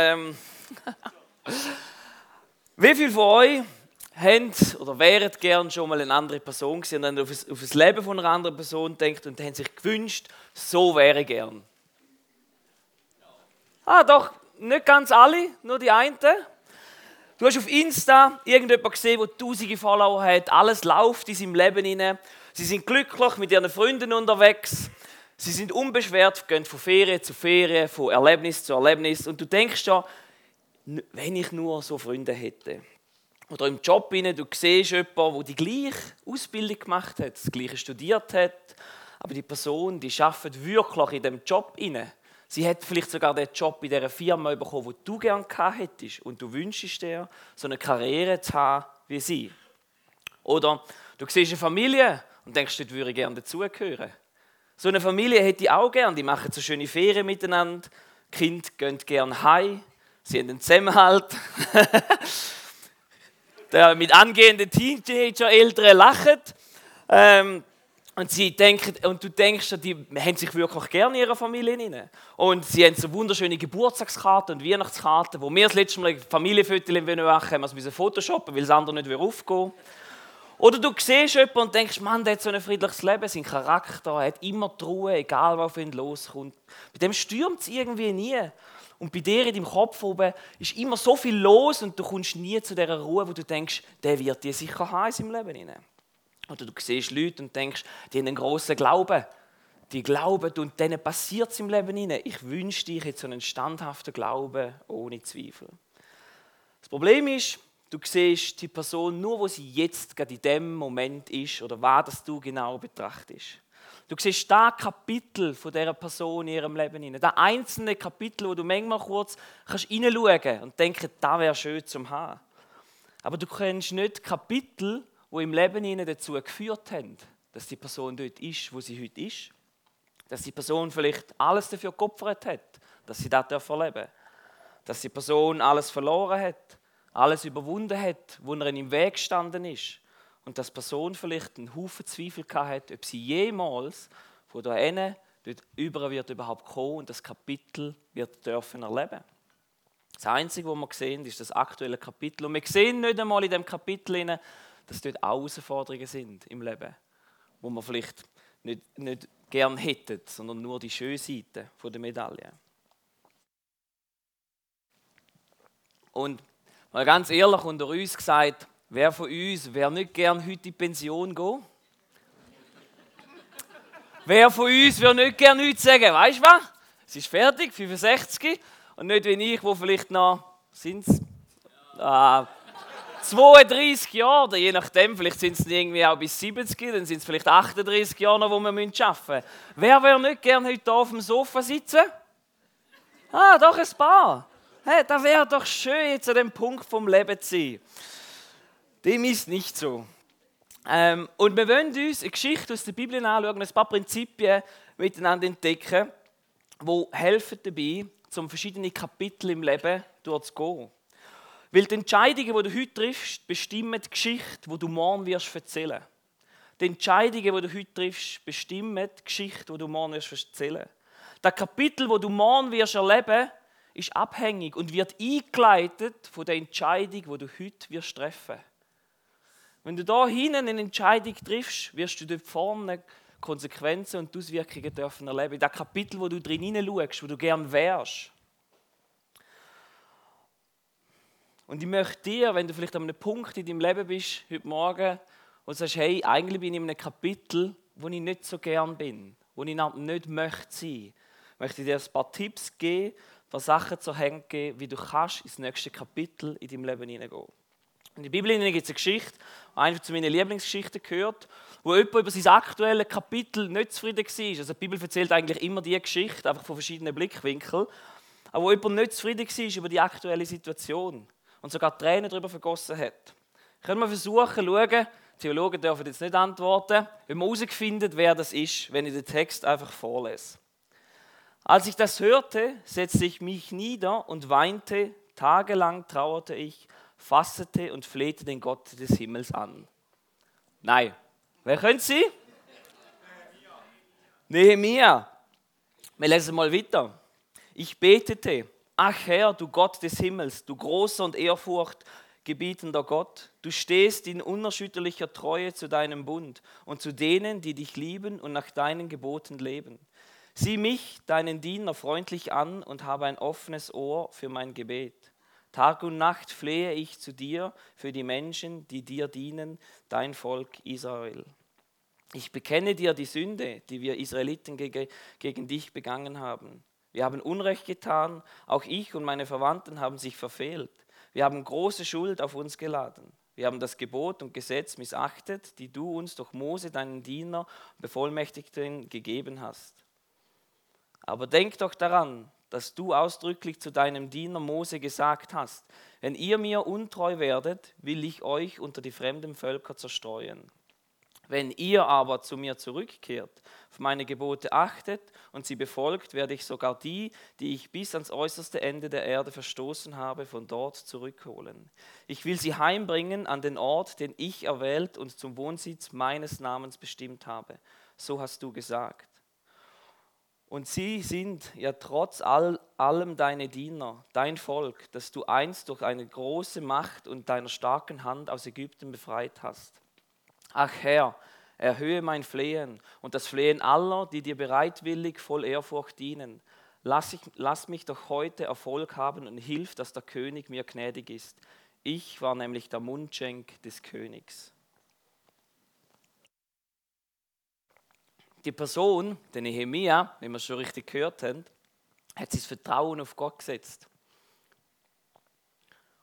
Ähm, wie viele von euch haben oder wären gern schon mal eine andere Person gewesen und dann auf das, auf das Leben von einer anderen Person denkt und haben sich gewünscht, so wäre gern? Ah, doch, nicht ganz alle, nur die einen. Du hast auf Insta irgendjemanden gesehen, der tausende Follower hat, alles läuft in seinem Leben hinein. Sie sind glücklich mit ihren Freunden unterwegs. Sie sind unbeschwert, gehen von Ferien zu Ferien, von Erlebnis zu Erlebnis. Und du denkst ja, wenn ich nur so Freunde hätte. Oder im Job, rein, du siehst jemanden, der die gleiche Ausbildung gemacht hat, das gleiche studiert hat, aber die Person, die arbeitet wirklich in dem Job inne. Sie hat vielleicht sogar den Job in dieser Firma bekommen, wo du gerne hättest. Und du wünschst dir, so eine Karriere zu haben wie sie. Oder du siehst eine Familie und denkst, dort würde ich gerne dazugehören. So eine Familie hätte ich auch gerne. Die machen so schöne Ferien miteinander. Die Kinder gehen gerne heim. Sie haben einen Zusammenhalt. Der mit angehenden Teenager-Eltern lachen. Ähm, und, sie denken, und du denkst, die haben sich wirklich gerne in ihrer Familie rein. Und sie haben so wunderschöne Geburtstagskarten und Weihnachtskarten, wo wir das letzte Mal Familienfotos machen wollen, haben wir photoshoppen, weil das andere nicht aufgehen Oder du siehst jemanden und denkst, Mann, der hat so ein friedliches Leben, sein Charakter, er hat immer die Ruhe, egal was auf ihn loskommt. Bei dem stürmt es irgendwie nie. Und bei dir in deinem Kopf oben ist immer so viel los und du kommst nie zu dieser Ruhe, wo du denkst, der wird dir sicher haben in seinem Leben. Oder du siehst Leute und denkst, die haben einen grossen Glauben. Die glauben und denen passiert es im Leben. Ich wünsche dir jetzt so einen standhaften Glauben ohne Zweifel. Das Problem ist, du siehst die Person nur, wo sie jetzt gerade in dem Moment ist oder was das du genau betrachtest. Du siehst da Kapitel von dieser Person in ihrem Leben hinein. Da einzelne Kapitel, wo du manchmal kurz kannst hineinschauen und denken, da wäre schön zum haben. Aber du kennst nicht Kapitel, wo im Leben ihnen dazu geführt haben, dass die Person dort ist, wo sie heute ist. Dass die Person vielleicht alles dafür geopfert hat, dass sie das erleben darf. Dass die Person alles verloren hat, alles überwunden hat, wo er im Weg gestanden ist. Und dass die Person vielleicht einen Haufen Zweifel hat, ob sie jemals von da hinten dort über wird überhaupt kommen und das Kapitel wird dürfen erleben. Das Einzige, was wir sehen, ist das aktuelle Kapitel. Und wir sehen nicht einmal in dem Kapitel, dass dort Herausforderungen sind im Leben, wo man vielleicht nicht, nicht gern hätten, sondern nur die schöne Seite der Medaille. Und mal ganz ehrlich unter uns gesagt, wer von uns wäre nicht gern heute in Pension gehen? wer von uns würde nicht gern heute sagen, weißt du was? Es ist fertig, 65, und nicht wie ich, wo vielleicht noch sind es. Ah, 32 Jahre, je nachdem, vielleicht sind es irgendwie auch bis 70, dann sind es vielleicht 38 Jahre noch, wo wir arbeiten müssen. Wer wäre nicht gern heute hier auf dem Sofa sitzen? Ah, doch ein paar. Hey, da wäre doch schön, jetzt an dem Punkt vom Leben zu sein. Dem ist nicht so. Ähm, und wir wollen uns eine Geschichte aus der Bibel anschauen, ein paar Prinzipien miteinander entdecken, die helfen dabei, zum verschiedene Kapitel im Leben durchzugehen. Weil die Entscheidungen, die du heute triffst, bestimmen die Geschichte, die du morgen wirst erzählen. Die Entscheidungen, die du heute triffst, bestimmen die Geschichte, die du morgen wirst erzählen. Das Kapitel, das du morgen wirst erleben, ist abhängig und wird eingeleitet von der Entscheidung, die du heute wirst treffen. Wenn du da hinten eine Entscheidung triffst, wirst du dort vorne Konsequenzen und Auswirkungen dürfen erleben. Das Kapitel, wo du drin hineinschaust, wo du gern wärst. Und ich möchte dir, wenn du vielleicht an einem Punkt in deinem Leben bist, heute Morgen, und sagst, hey, eigentlich bin ich in einem Kapitel, wo ich nicht so gern bin, wo ich nicht möchte sein, möchte ich dir ein paar Tipps geben, paar Sachen zur Hand geben, wie du kannst ins nächste Kapitel in deinem Leben hineingehen. In der Bibel gibt es eine Geschichte, eine zu meinen Lieblingsgeschichten gehört, wo jemand über sein aktuelles Kapitel nicht zufrieden war. Also die Bibel erzählt eigentlich immer die Geschichte, einfach von verschiedenen Blickwinkeln. Aber wo jemand nicht zufrieden war über die aktuelle Situation und sogar Tränen darüber vergossen hat. Können wir versuchen, schauen, Theologen dürfen jetzt nicht antworten, wenn man herausfindet, wer das ist, wenn ich den Text einfach vorlese. Als ich das hörte, setzte ich mich nieder und weinte, tagelang trauerte ich, fastete und flehte den Gott des Himmels an. Nein. Wer können Sie? Nehemiah. Wir lesen mal weiter. Ich betete Ach Herr, du Gott des Himmels, du großer und ehrfurcht gebietender Gott, du stehst in unerschütterlicher Treue zu deinem Bund und zu denen, die dich lieben und nach deinen Geboten leben. Sieh mich, deinen Diener, freundlich an und habe ein offenes Ohr für mein Gebet. Tag und Nacht flehe ich zu dir für die Menschen, die dir dienen, dein Volk Israel. Ich bekenne dir die Sünde, die wir Israeliten gegen dich begangen haben. Wir haben Unrecht getan, auch ich und meine Verwandten haben sich verfehlt. Wir haben große Schuld auf uns geladen. Wir haben das Gebot und Gesetz missachtet, die du uns durch Mose, deinen Diener, Bevollmächtigten gegeben hast. Aber denk doch daran, dass du ausdrücklich zu deinem Diener Mose gesagt hast, wenn ihr mir untreu werdet, will ich euch unter die fremden Völker zerstreuen. Wenn ihr aber zu mir zurückkehrt, auf meine Gebote achtet und sie befolgt, werde ich sogar die, die ich bis ans äußerste Ende der Erde verstoßen habe, von dort zurückholen. Ich will sie heimbringen an den Ort, den ich erwählt und zum Wohnsitz meines Namens bestimmt habe. So hast du gesagt. Und sie sind ja trotz all, allem deine Diener, dein Volk, das du einst durch eine große Macht und deiner starken Hand aus Ägypten befreit hast. Ach Herr, erhöhe mein Flehen und das Flehen aller, die dir bereitwillig voll Ehrfurcht dienen. Lass, ich, lass mich doch heute Erfolg haben und hilf, dass der König mir gnädig ist. Ich war nämlich der Mundschenk des Königs. Die Person, der Nehemia, wie wir schon richtig gehört haben, hat sein Vertrauen auf Gott gesetzt.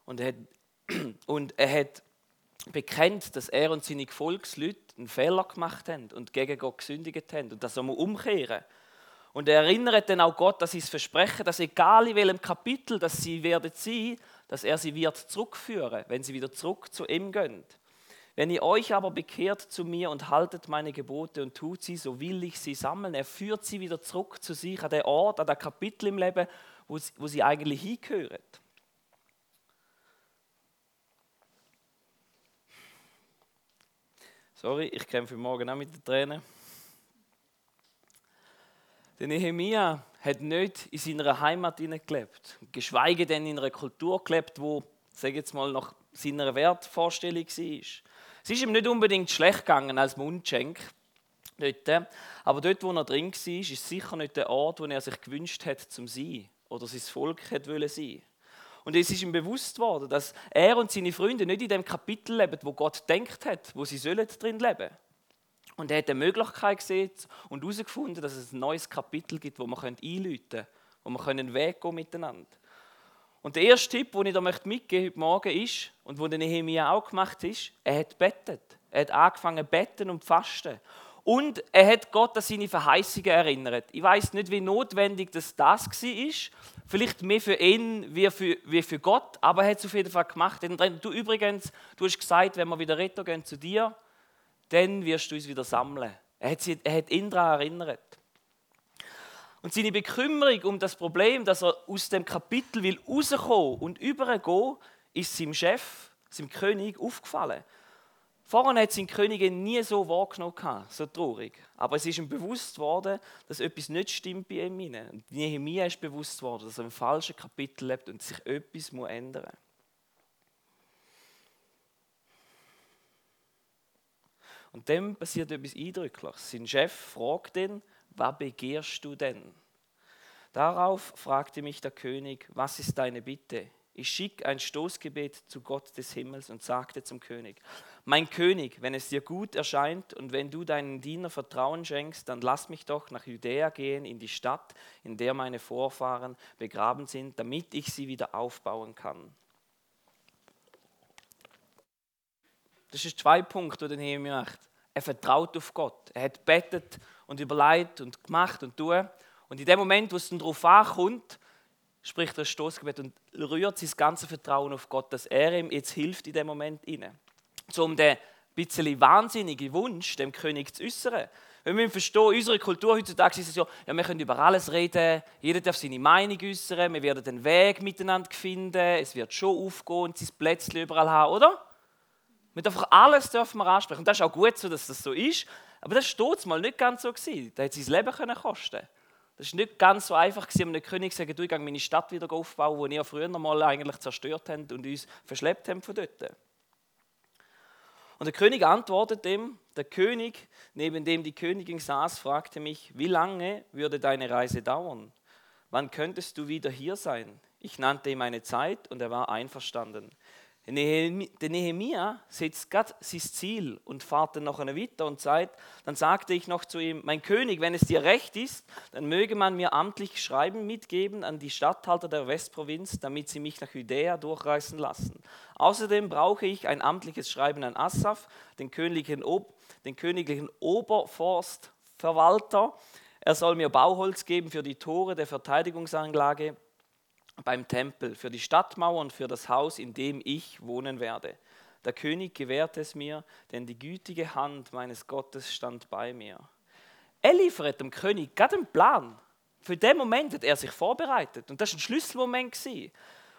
Und er hat, und er hat bekennt, dass er und seine Gefolgsleute einen Fehler gemacht haben und gegen Gott gesündigt haben und das soll man umkehren. Und er erinnert dann auch Gott, dass sie versprechen, dass egal in welchem Kapitel dass sie werden sein, dass er sie wird zurückführen, wenn sie wieder zurück zu ihm gehen. Wenn ihr euch aber bekehrt zu mir und haltet meine Gebote und tut sie, so will ich sie sammeln. Er führt sie wieder zurück zu sich, an den Ort, an das Kapitel im Leben, wo sie, wo sie eigentlich hingehören. Sorry, ich kämpfe morgen auch mit den Tränen. Der Nehemia hat nicht in seiner Heimat gelebt, geschweige denn in einer Kultur gelebt, wo, sage jetzt mal, nach seiner Wertvorstellung war. Es ist ihm nicht unbedingt schlecht gegangen als Mundschenk, dort, aber dort, wo er drin war, ist sicher nicht der Ort, wo er sich gewünscht hat, zum sein oder sein Volk hat wollen sein. Und es ist ihm bewusst worden, dass er und seine Freunde nicht in dem Kapitel leben, wo Gott denkt hat, wo sie sollen drin leben. Und er hat eine Möglichkeit gesehen und herausgefunden, dass es ein neues Kapitel gibt, wo man einläuten können, wo man einen Weg gehen miteinander. Und der erste Tipp, den ich da mitgeben möchte heute Morgen ist, und den Nehemiah auch gemacht hat, er hat bettet. Er hat angefangen zu beten und fasten. Und er hat Gott an seine Verheißungen erinnert. Ich weiß nicht, wie notwendig das, das war. Vielleicht mehr für ihn wie für, wie für Gott, aber er hat es auf jeden Fall gemacht. Du übrigens, du hast gesagt, wenn wir wieder retten gehen zu dir, dann wirst du uns wieder sammeln. Er hat, sie, er hat ihn daran erinnert. Und seine Bekümmerung um das Problem, dass er aus dem Kapitel will rauskommen und übergehen, ist seinem Chef, seinem König, aufgefallen. Vorher hat seine Königin nie so wahrgenommen, so traurig. Aber es ist ihm bewusst worden, dass etwas nicht stimmt bei ihm. Und Nehemiah ist bewusst worden, dass er im falschen Kapitel lebt und sich etwas ändern muss. Und dann passiert etwas Eindrückliches. Sein Chef fragt ihn, was begehrst du denn? Darauf fragte mich der König, was ist deine Bitte? Ich schicke ein Stoßgebet zu Gott des Himmels und sagte zum König, mein König, wenn es dir gut erscheint und wenn du deinen Diener Vertrauen schenkst, dann lass mich doch nach Judäa gehen, in die Stadt, in der meine Vorfahren begraben sind, damit ich sie wieder aufbauen kann. Das ist zwei Punkte, die Nehemiah macht. Er vertraut auf Gott. Er hat bettet und überlegt und gemacht und tun. Und in dem Moment, wo es dann darauf ankommt, spricht er das Stoßgebet und rührt sein ganzes Vertrauen auf Gott, dass er ihm jetzt hilft in dem Moment inne. So um den bisschen wahnsinnigen Wunsch dem König zu äußern. Wenn wir verstehen, unsere Kultur heutzutage ist es ja, ja, wir können über alles reden, jeder darf seine Meinung äußern, wir werden den Weg miteinander finden, es wird schon aufgehen und sein Plätzchen überall haben, oder? Mit einfach alles dürfen wir ansprechen. Und das ist auch gut so, dass das so ist. Aber das steht mal nicht ganz so gewesen. Da hat sein Leben können kosten. Das ist nicht ganz so einfach, gewesen, einem König zu sagen, du, ich gehe meine Stadt wieder aufbauen, die ihr früher mal eigentlich zerstört habt und uns verschleppt habt von dort. Und der König antwortet ihm, der König, neben dem die Königin saß, fragte mich, wie lange würde deine Reise dauern? Wann könntest du wieder hier sein? Ich nannte ihm eine Zeit und er war einverstanden. Der Nehemia setzt gerade sein Ziel und fährt dann noch eine weiter und sagt, dann sagte ich noch zu ihm, mein König, wenn es dir recht ist, dann möge man mir amtlich Schreiben mitgeben an die Statthalter der Westprovinz, damit sie mich nach Judäa durchreisen lassen. Außerdem brauche ich ein amtliches Schreiben an Assaf, den königlichen, Ob den königlichen Oberforstverwalter. Er soll mir Bauholz geben für die Tore der Verteidigungsanlage beim Tempel, für die Stadtmauer und für das Haus, in dem ich wohnen werde. Der König gewährte es mir, denn die gütige Hand meines Gottes stand bei mir. Er liefert dem König gerade einen Plan. Für den Moment hat er sich vorbereitet. Und das war ein Schlüsselmoment. Gewesen.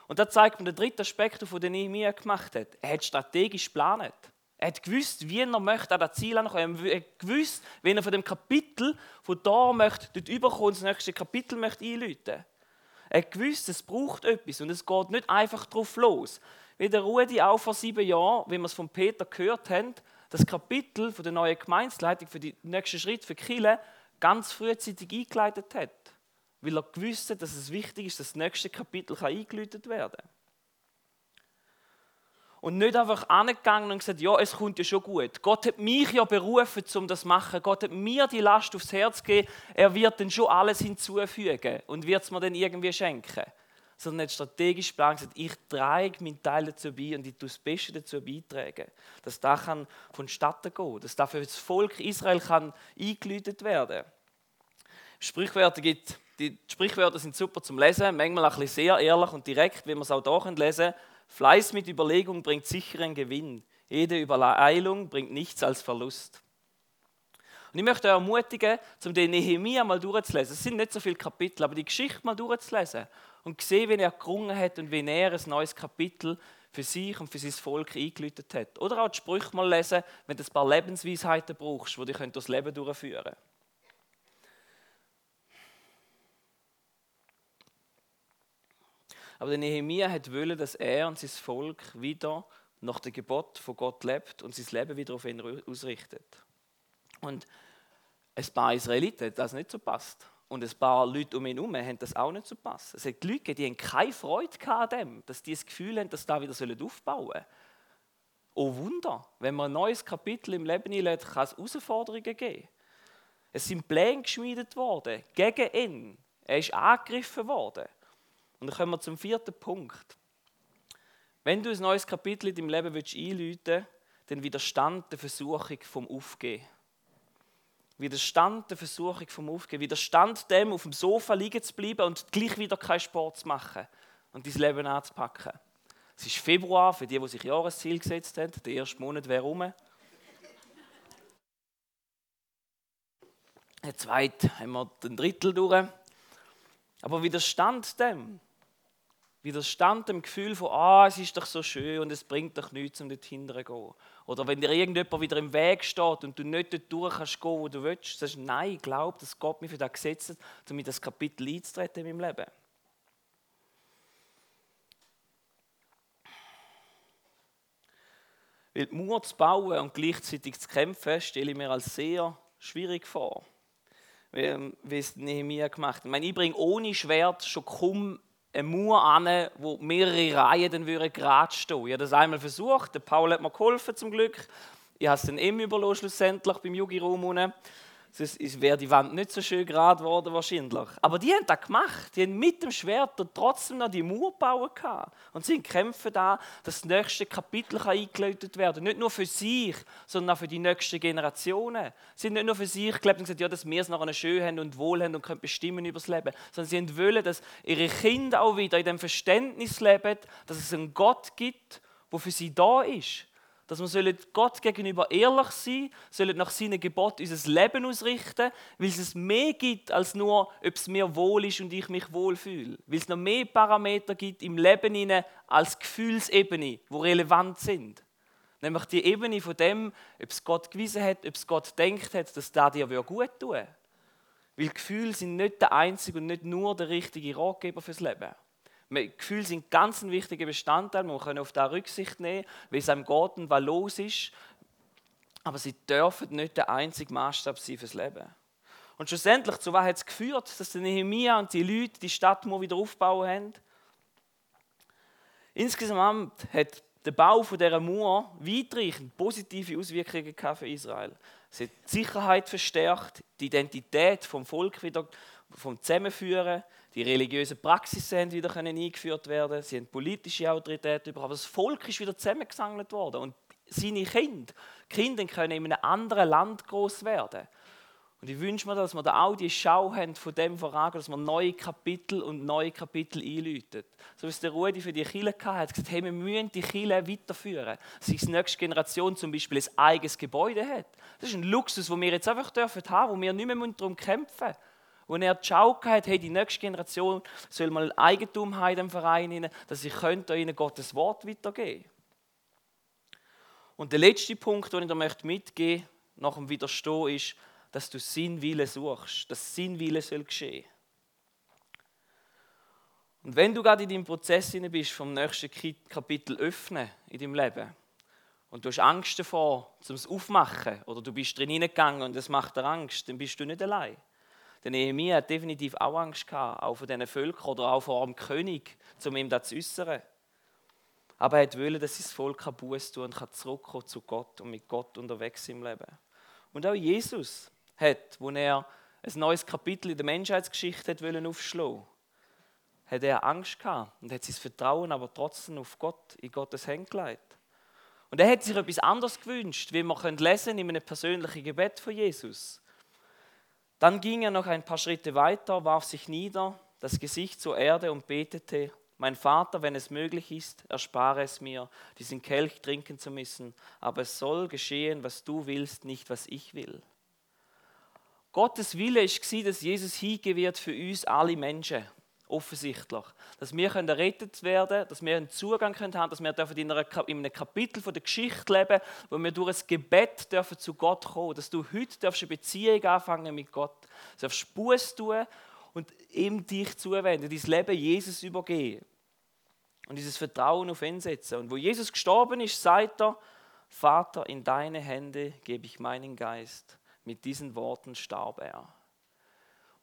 Und da zeigt mir der dritte Aspekt, den Nehemiah gemacht hat. Er hat strategisch geplant. Er hat gewusst, wie er möchte an das Ziel ankommen. Er hat gewusst, wenn er von dem Kapitel, von da möchte, dort überkommen, das nächste Kapitel möchte einläuten. Er gewusst, es braucht etwas und es geht nicht einfach drauf los. Wie der Rudi auch vor sieben Jahren, wie wir es von Peter gehört haben, das Kapitel von der neuen Gemeinsleitung für den nächsten Schritt für Kille ganz frühzeitig eingeleitet hat. Weil er gewusst hat, dass es wichtig ist, dass das nächste Kapitel eingeläutet werden kann und nicht einfach angegangen und gesagt, ja, es kommt ja schon gut. Gott hat mich ja berufen, um das zu machen. Gott hat mir die Last aufs Herz gegeben. Er wird dann schon alles hinzufügen und wird es mir dann irgendwie schenken. Sondern nicht strategisch planen, gesagt, ich trage meinen Teil dazu bei und ich tue das Beste dazu beitragen. Dass das kann vonstatten gehen dass das für das Volk Israel kann eingeläutet werden Sprichwörter gibt, die Sprichwörter sind super zum Lesen, manchmal ein bisschen sehr ehrlich und direkt, wie man es auch hier lesen kann Fleiß mit Überlegung bringt sicheren Gewinn. Jede Übereilung bringt nichts als Verlust. Und ich möchte euch ermutigen, um den Nehemiah mal durchzulesen. Es sind nicht so viele Kapitel, aber die Geschichte mal durchzulesen und sehen, wie er gerungen hat und wie er ein neues Kapitel für sich und für sein Volk eingeläutet hat. Oder auch die Sprüche mal lesen, wenn du ein paar Lebensweisheiten brauchst, die dich durchs Leben durchführen können. Aber der Nehemia hat wollen, dass er und sein Volk wieder nach dem Gebot von Gott lebt und sein Leben wieder auf ihn ausrichtet. Und ein paar Israeliten hat das nicht so passt. Und ein paar Leute um ihn herum haben das auch nicht so passt. Es hat Leute, die haben keine Freude an dem, dass die das Gefühl haben, dass sie da wieder aufbauen sollen. Oh Wunder, wenn man ein neues Kapitel im Leben einlädt, kann es Herausforderungen geben. Es sind Pläne geschmiedet worden gegen ihn. Er ist angegriffen worden. Und dann kommen wir zum vierten Punkt. Wenn du ein neues Kapitel in deinem Leben willst einläuten dann widerstand der Versuchung vom Aufgehen. Widerstand der Versuchung vom Aufgehen. Widerstand dem, auf dem Sofa liegen zu bleiben und gleich wieder keinen Sport zu machen und dein Leben anzupacken. Es ist Februar, für die, die sich Jahresziel gesetzt haben. Der erste Monat wäre rum. Der zweite haben wir den Drittel durch. Aber Widerstand dem, Widerstand dem Gefühl von, ah, es ist doch so schön und es bringt doch nichts, um dort hinten zu gehen. Oder wenn dir irgendjemand wieder im Weg steht und du nicht dort durch kannst gehen, wo du willst, sagst du, nein, ich glaube, dass Gott mich für das gesetzt hat, um das Kapitel einzutreten in meinem Leben. Weil die Mauer zu bauen und gleichzeitig zu kämpfen, stelle ich mir als sehr schwierig vor. Wie es Nehemiah gemacht hat. Ich meine, ich bringe ohne Schwert schon kaum eine Mauer an, wo mehrere Reihen dann würden gerade stehen. Ich habe das einmal versucht, der Paul hat mir geholfen zum Glück. Ich habe es dann ihm überlassen, schlussendlich beim Yugi-Raum Sonst wäre die Wand nicht so schön gerade geworden wahrscheinlich. Aber die haben das gemacht. Die haben mit dem Schwert trotzdem noch die Mauer gebaut. Und sie kämpfen da, dass das nächste Kapitel eingeläutet werden kann. Nicht nur für sich, sondern auch für die nächsten Generationen. Sie sind nicht nur für sich gelebt und gesagt, ja, dass wir es noch schön haben und wohl haben und können bestimmen über das Leben. Sondern sie wollen, dass ihre Kinder auch wieder in dem Verständnis leben, dass es einen Gott gibt, der für sie da ist dass wir Gott gegenüber ehrlich sein sollen, nach seinen Gebot unser Leben ausrichten, weil es mehr gibt als nur, ob es mir wohl ist und ich mich wohlfühle. Weil es noch mehr Parameter gibt im Leben als Gefühlsebene, die relevant sind. Nämlich die Ebene von dem, ob es Gott gewiesen hat, ob es Gott denkt hat, dass das dir gut tun Weil Gefühle sind nicht der einzige und nicht nur der richtige Ratgeber fürs Leben. Gefühle sind ganz ein wichtiger Bestandteil, man kann auf das Rücksicht nehmen, wie es einem geht und was los ist. Aber sie dürfen nicht der einzige Maßstab sein fürs Leben. Und schlussendlich, zu was hat es geführt, dass der Nehemiah und die Leute die Stadt wieder aufbauen haben? Insgesamt hat der Bau dieser Mauer weitreichend positive Auswirkungen für Israel. Es hat die Sicherheit verstärkt, die Identität vom Volk wieder vom Zusammenführen, die religiösen Praxisen haben wieder eingeführt werden, sie haben politische Autorität bekommen, aber das Volk ist wieder zusammengesammelt worden und seine Kinder, Kinder können in einem anderen Land groß werden. Und ich wünsche mir, dass wir da auch die Schau haben von dem voran, dass wir neue Kapitel und neue Kapitel einläuten. So wie es der Rudi für die Kirche hatte, hat gesagt, hey, wir müssen die Kirche weiterführen. Dass die nächste Generation zum Beispiel ein eigenes Gebäude hat. Das ist ein Luxus, den wir jetzt einfach dürfen haben, wo wir nicht mehr darum kämpfen müssen. Und er die hat, hey, die nächste Generation soll mal Eigentum haben in dem Verein, dass ich ihnen Gottes Wort weitergeben. Und der letzte Punkt, den ich dir mitgeben möchte, nach dem Widerstehen, ist, dass du Sinn Wille suchst, dass Sinn Wille soll geschehen. Und wenn du gerade in deinem Prozess bist, vom nächsten Kapitel öffnen in deinem Leben und du hast Angst davor, zum es aufmachen oder du bist drin hineingegangen und es macht dir Angst, dann bist du nicht allein. Der Nehemiah hat definitiv auch Angst gehabt, auch vor diesen Völkern oder auch vor dem König, um ihm das zu äußern. Aber er wollte, dass sein Volk Buß tun und kann zurückkommen zu Gott und mit Gott unterwegs im Leben. Und auch Jesus hat, wo er ein neues Kapitel in der Menschheitsgeschichte wollen aufschlagen, hat er Angst gehabt und hat sein Vertrauen aber trotzdem auf Gott, in Gottes Hände gelegt. Und er hat sich etwas anderes gewünscht, wie man lesen in einem persönlichen Gebet von Jesus. Dann ging er noch ein paar Schritte weiter, warf sich nieder, das Gesicht zur Erde und betete, mein Vater, wenn es möglich ist, erspare es mir, diesen Kelch trinken zu müssen, aber es soll geschehen, was du willst, nicht was ich will. Gottes Wille war, dass Jesus hingehen wird für uns alle Menschen. Offensichtlich. Dass wir errettet werden können, dass wir einen Zugang haben können, dass wir in, einem Kapitel der Geschichte leben wo wir durch ein Gebet dürfen zu Gott kommen Dass du heute eine Beziehung anfangen mit Gott. Du darfst Buß tun und ihm dich zuwenden, dein Leben Jesus übergeben. Und dieses Vertrauen auf ihn setzen. Und wo Jesus gestorben ist, sagt er, Vater, in deine Hände gebe ich meinen Geist. Mit diesen Worten starb er.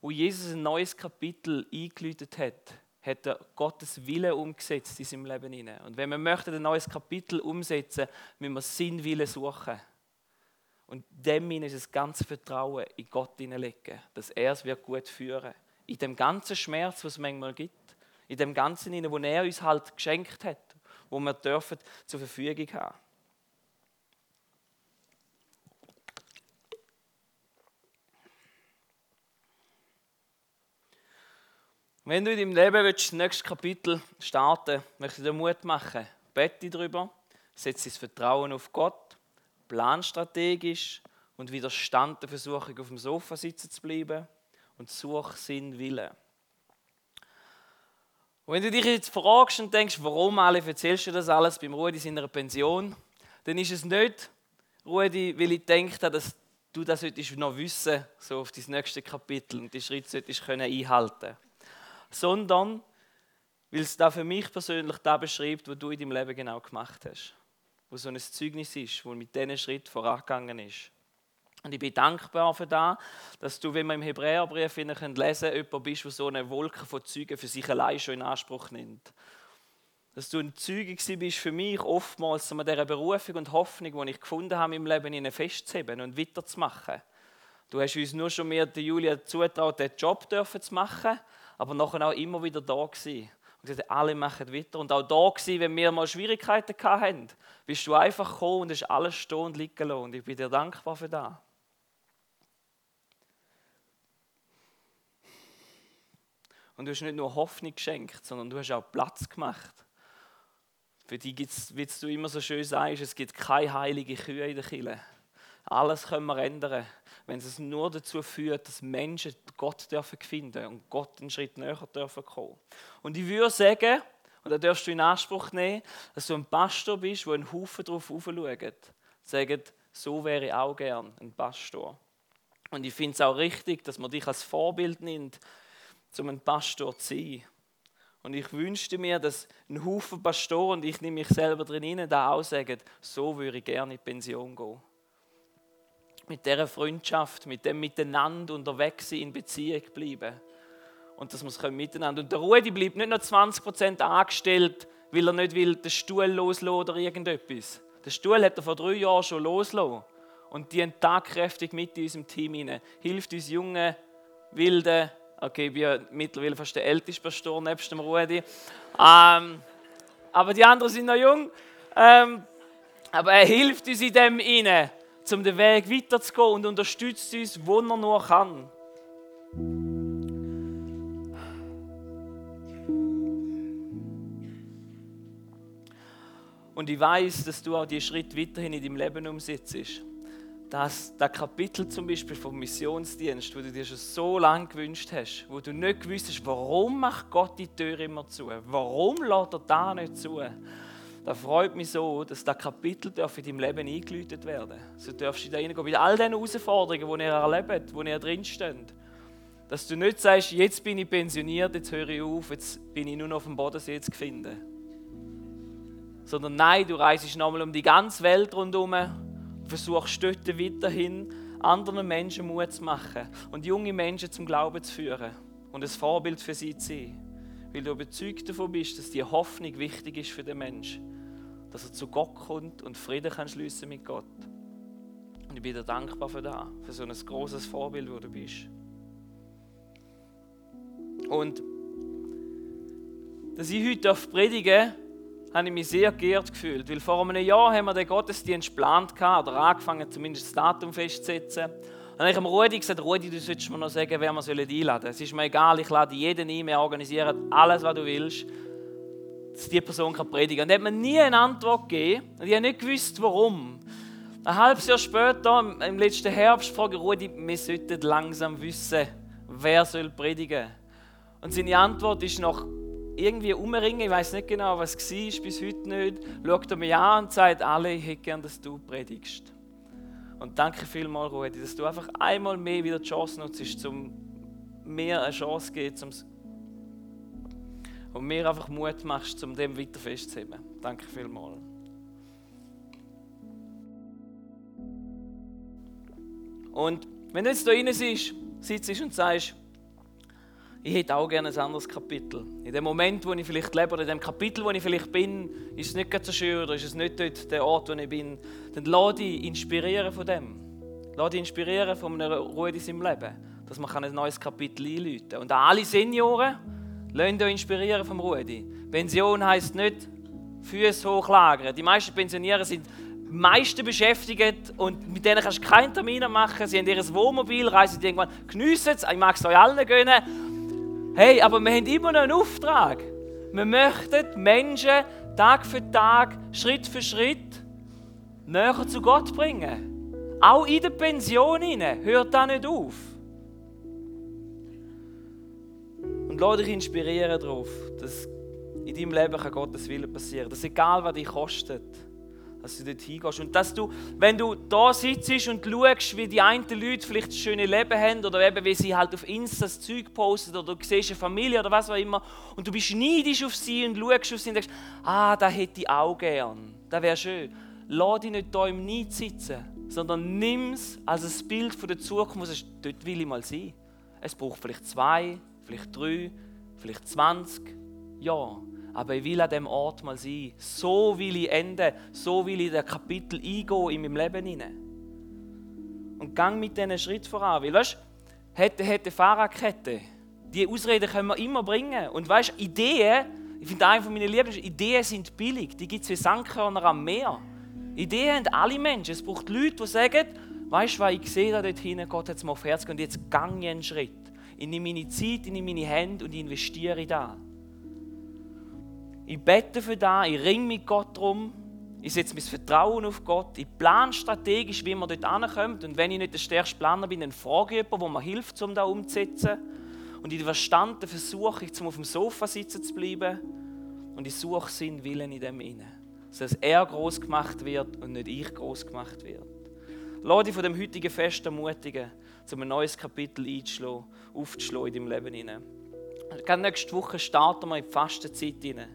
Wo Jesus ein neues Kapitel eingeläutet hat, hat er Gottes Wille umgesetzt in seinem Leben hinein. Und wenn wir möchten ein neues Kapitel umsetzen, müssen wir seinen Wille suchen. Und dem ist das ganze Vertrauen in Gott hineinlegen, dass er es wird gut führen. In dem ganzen Schmerz, was es manchmal gibt, in dem ganzen hinein, wo er uns halt geschenkt hat, wo wir dürfen zur Verfügung haben. Wenn du in deinem Leben willst, das nächste Kapitel starten möchte ich dir Mut machen. Bete darüber, setze das Vertrauen auf Gott, plan strategisch und widerstand der Versuchung, auf dem Sofa sitzen zu bleiben und such Sinn Willen. Und wenn du dich jetzt fragst und denkst, warum alle erzählst du das alles beim Rudi in seiner Pension, dann ist es nicht, Rudi, weil ich denke, dass du das noch wissen so auf das nächste Kapitel und die Schritte einhalten können sondern weil es da für mich persönlich da beschreibt, was du in deinem Leben genau gemacht hast. Wo so ein Zeugnis ist, wo mit diesen Schritt vorangegangen ist. Und ich bin dankbar für das, dass du, wenn man im Hebräerbrief lesen könnt, jemand bist, der so eine Wolke von Zeugen für sich allein schon in Anspruch nimmt. Dass du ein Zeuge bist für mich oftmals um dieser Berufung und Hoffnung, die ich gefunden habe im Leben, in festzuheben und weiterzumachen. Du hast uns nur schon mehr, Julia, zutraut, den Job zu machen aber nachher auch immer wieder da gewesen. Und gesagt, alle machen weiter. Und auch da gewesen, wenn wir mal Schwierigkeiten hatten, bist du einfach gekommen und hast alles stehen und liegen lassen. Und ich bin dir dankbar für das. Und du hast nicht nur Hoffnung geschenkt, sondern du hast auch Platz gemacht. Für die gibt es, wie du immer so schön sagst, es gibt keine heiligen Kühe in der Kirche. Alles können wir ändern, wenn es nur dazu führt, dass Menschen Gott dürfen finden und Gott einen Schritt näher dürfen kommen. Und ich würde sagen, und da darfst du in Anspruch nehmen, dass du ein Pastor bist, der einen Haufen darauf aufschaut. Sagt, so wäre ich auch gern ein Pastor. Und ich finde es auch richtig, dass man dich als Vorbild nimmt, um ein Pastor zu sein. Und ich wünschte mir, dass ein Haufen Pastoren, und ich nehme mich selber drin da auch sagen, so würde ich gerne in die Pension gehen. Mit dieser Freundschaft, mit dem Miteinander unterwegs sein, in Beziehung bleiben. Und dass wir es miteinander. Und der Rudi bleibt nicht nur 20% angestellt, weil er nicht will, den Stuhl loslassen oder irgendetwas. Den Stuhl hat er vor drei Jahren schon losgelassen. Und die tagkräftig mit in unserem Team hinein. Hilft uns jungen, wilden, Okay, ich bin mittlerweile fast der älteste Pastor nebst dem Rudi. Ähm, aber die anderen sind noch jung. Ähm, aber er hilft uns in dem inne, um den Weg weiterzugehen und unterstützt uns, wo er nur kann. Und ich weiß, dass du auch die Schritt weiterhin in deinem Leben umsetzt dass das Kapitel zum Beispiel vom Missionsdienst, wo du dir schon so lange gewünscht hast, wo du nicht gewusst hast, warum macht Gott die Tür immer zu? Warum lässt er da nicht zu? Da freut mich so, dass das Kapitel darf in deinem Leben eingeläutet werden. So darfst du da reingehen, mit all den Herausforderungen, die ihr erlebt, wo ihr drinsteht. Dass du nicht sagst, jetzt bin ich pensioniert, jetzt höre ich auf, jetzt bin ich nur noch auf dem Bodensee zu finden. Sondern nein, du reist nochmal um die ganze Welt rundherum versuchst dort weiterhin anderen Menschen Mut zu machen und junge Menschen zum Glauben zu führen und ein Vorbild für sie zu sein. Weil du überzeugt davon bist, dass die Hoffnung wichtig ist für den Menschen. Dass er zu Gott kommt und Frieden kann schließen mit Gott. Und ich bin dir dankbar für das, für so ein großes Vorbild, wo du bist. Und dass ich heute predigen darf, habe ich mich sehr geehrt gefühlt, weil vor einem Jahr haben wir den Gottesdienst geplant oder angefangen, zumindest das Datum festzusetzen. Und dann habe ich dem Rudi gesagt, Rudi, du solltest mir noch sagen, wer wir einladen sollen. Es ist mir egal, ich lade jeden ein, wir organisieren alles, was du willst, dass die Person kann predigen. Und er hat mir nie eine Antwort gegeben und ich habe nicht gewusst, warum. Ein halbes Jahr später, im letzten Herbst, frage ich Rudi, wir sollten langsam wissen, wer soll predigen. Und seine Antwort ist noch irgendwie umringen, ich weiß nicht genau, was es war, bis heute nicht, schaut er mich an und sagt, alle, ich hätte gern, dass du predigst. Und danke vielmals, Rudi, dass du einfach einmal mehr wieder die Chance nutzt, um mir eine Chance zu geben, und mir einfach Mut machst, um dem weiter festzuheben. Danke vielmals. Und wenn du jetzt da rein sitzt, sitzt und sagst, ich hätte auch gerne ein anderes Kapitel. In dem Moment, wo ich vielleicht lebe, oder in dem Kapitel, wo ich vielleicht bin, ist es nicht so schön oder ist es nicht dort der Ort, wo ich bin, dann lass dich inspirieren von dem. Lass dich inspirieren von einer Ruhe in seinem Leben, dass man ein neues Kapitel einläuten kann. Und alle Senioren, lasst euch inspirieren vom Rudi. Pension heisst nicht Füße hochlagern. Die meisten Pensionäre sind meisten beschäftigt und mit denen kannst du keinen Termin machen. Sie haben ihr Wohnmobil, reisen irgendwann, geniessen es, ich mag es euch allen gönnen Hey, aber wir haben immer noch einen Auftrag. Wir möchten Menschen Tag für Tag, Schritt für Schritt näher zu Gott bringen. Auch in der Pension hinein. Hört da nicht auf. Lass dich inspirieren darauf, dass in deinem Leben Gottes Wille passieren kann. Dass egal, was dich kostet, dass du dort hingehst. Und dass du, wenn du da sitzt und schaust, wie die einen Leute vielleicht ein schönes Leben haben oder eben wie sie halt auf Insta das Zeug posten oder du siehst eine Familie oder was auch immer und du bist neidisch auf sie und schaust auf sie und denkst, ah, da hätte ich auch gern, das wäre schön. Lass dich nicht da im Neid sitzen, sondern nimm es als ein Bild von der Zukunft, dort will ich mal sein. Es braucht vielleicht zwei, vielleicht drei, vielleicht zwanzig Jahre aber ich will an dem Ort mal sein. So will ich enden, so will ich in das Kapitel eingehen in meinem Leben hinein. Und gang mit diesen Schritt voran. Weil, weißt du, hätte, hätte Fahrradkette. Die Ausreden können wir immer bringen. Und weißt du, Ideen, ich finde eine meiner Lieblings, Ideen sind billig. Die gibt es wie Sandkörner am Meer. Ideen haben alle Menschen. Es braucht Leute, die sagen, weißt du was, ich sehe da dort hinten, Gott hat es mir auf Herz und jetzt gang ich einen Schritt. Ich nehme meine Zeit, ich nehme meine Hände und investiere in das. Ich bete für da, ich ringe mit Gott drum, ich setze mein Vertrauen auf Gott, ich plane strategisch, wie man dort ankommt. Und wenn ich nicht der stärkste Planer bin, dann frage ich jemanden, der mir hilft, um das umzusetzen. Und in der Verstanden versuche ich, um auf dem Sofa sitzen zu bleiben. Und ich suche seinen Willen in dem inne. Dass er groß gemacht wird und nicht ich groß gemacht wird. Lass dich von dem heutigen Fest ermutigen. um ein neues Kapitel einzuschlagen, aufzuschlagen in deinem Leben hinein. nächste Woche starten wir in die Fastenzeit hinein.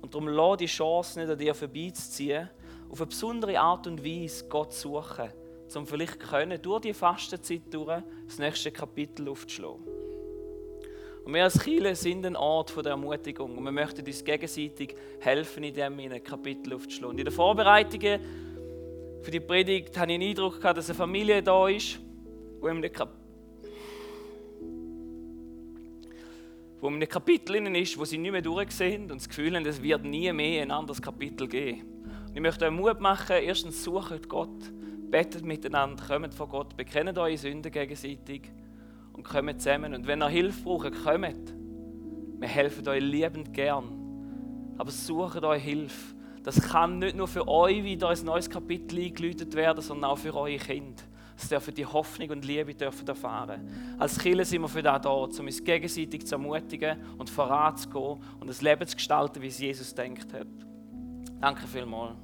Und darum lass die Chance nicht an dir vorbeizuziehen, auf eine besondere Art und Weise Gott zu suchen, um vielleicht können, durch die Fastenzeit durch das nächste Kapitel aufzuschlagen. Und wir als Chile sind ein Ort der Ermutigung und wir möchten uns gegenseitig helfen, in diesem Kapitel aufzuschlagen. In den Vorbereitungen für die Predigt hatte ich den Eindruck, dass eine Familie da ist, wo in einem, Kap wo in einem Kapitel ist, wo sie nicht mehr durchsehen und das Gefühl haben, es wird nie mehr ein anderes Kapitel geben. Und ich möchte euch Mut machen, erstens sucht Gott, betet miteinander, kommt vor Gott, bekennt eure Sünden gegenseitig und kommt zusammen. Und wenn ihr Hilfe braucht, kommt. Wir helfen euch liebend gern. Aber sucht euch Hilfe. Das kann nicht nur für euch wieder ein neues Kapitel eingeläutet werden, sondern auch für eure Kinder. Sie dürfen die Hoffnung und Liebe dürfen erfahren. Als Kinder sind wir für das da, um uns gegenseitig zu ermutigen und voranzugehen und das Leben zu gestalten, wie es Jesus denkt hat. Danke vielmals.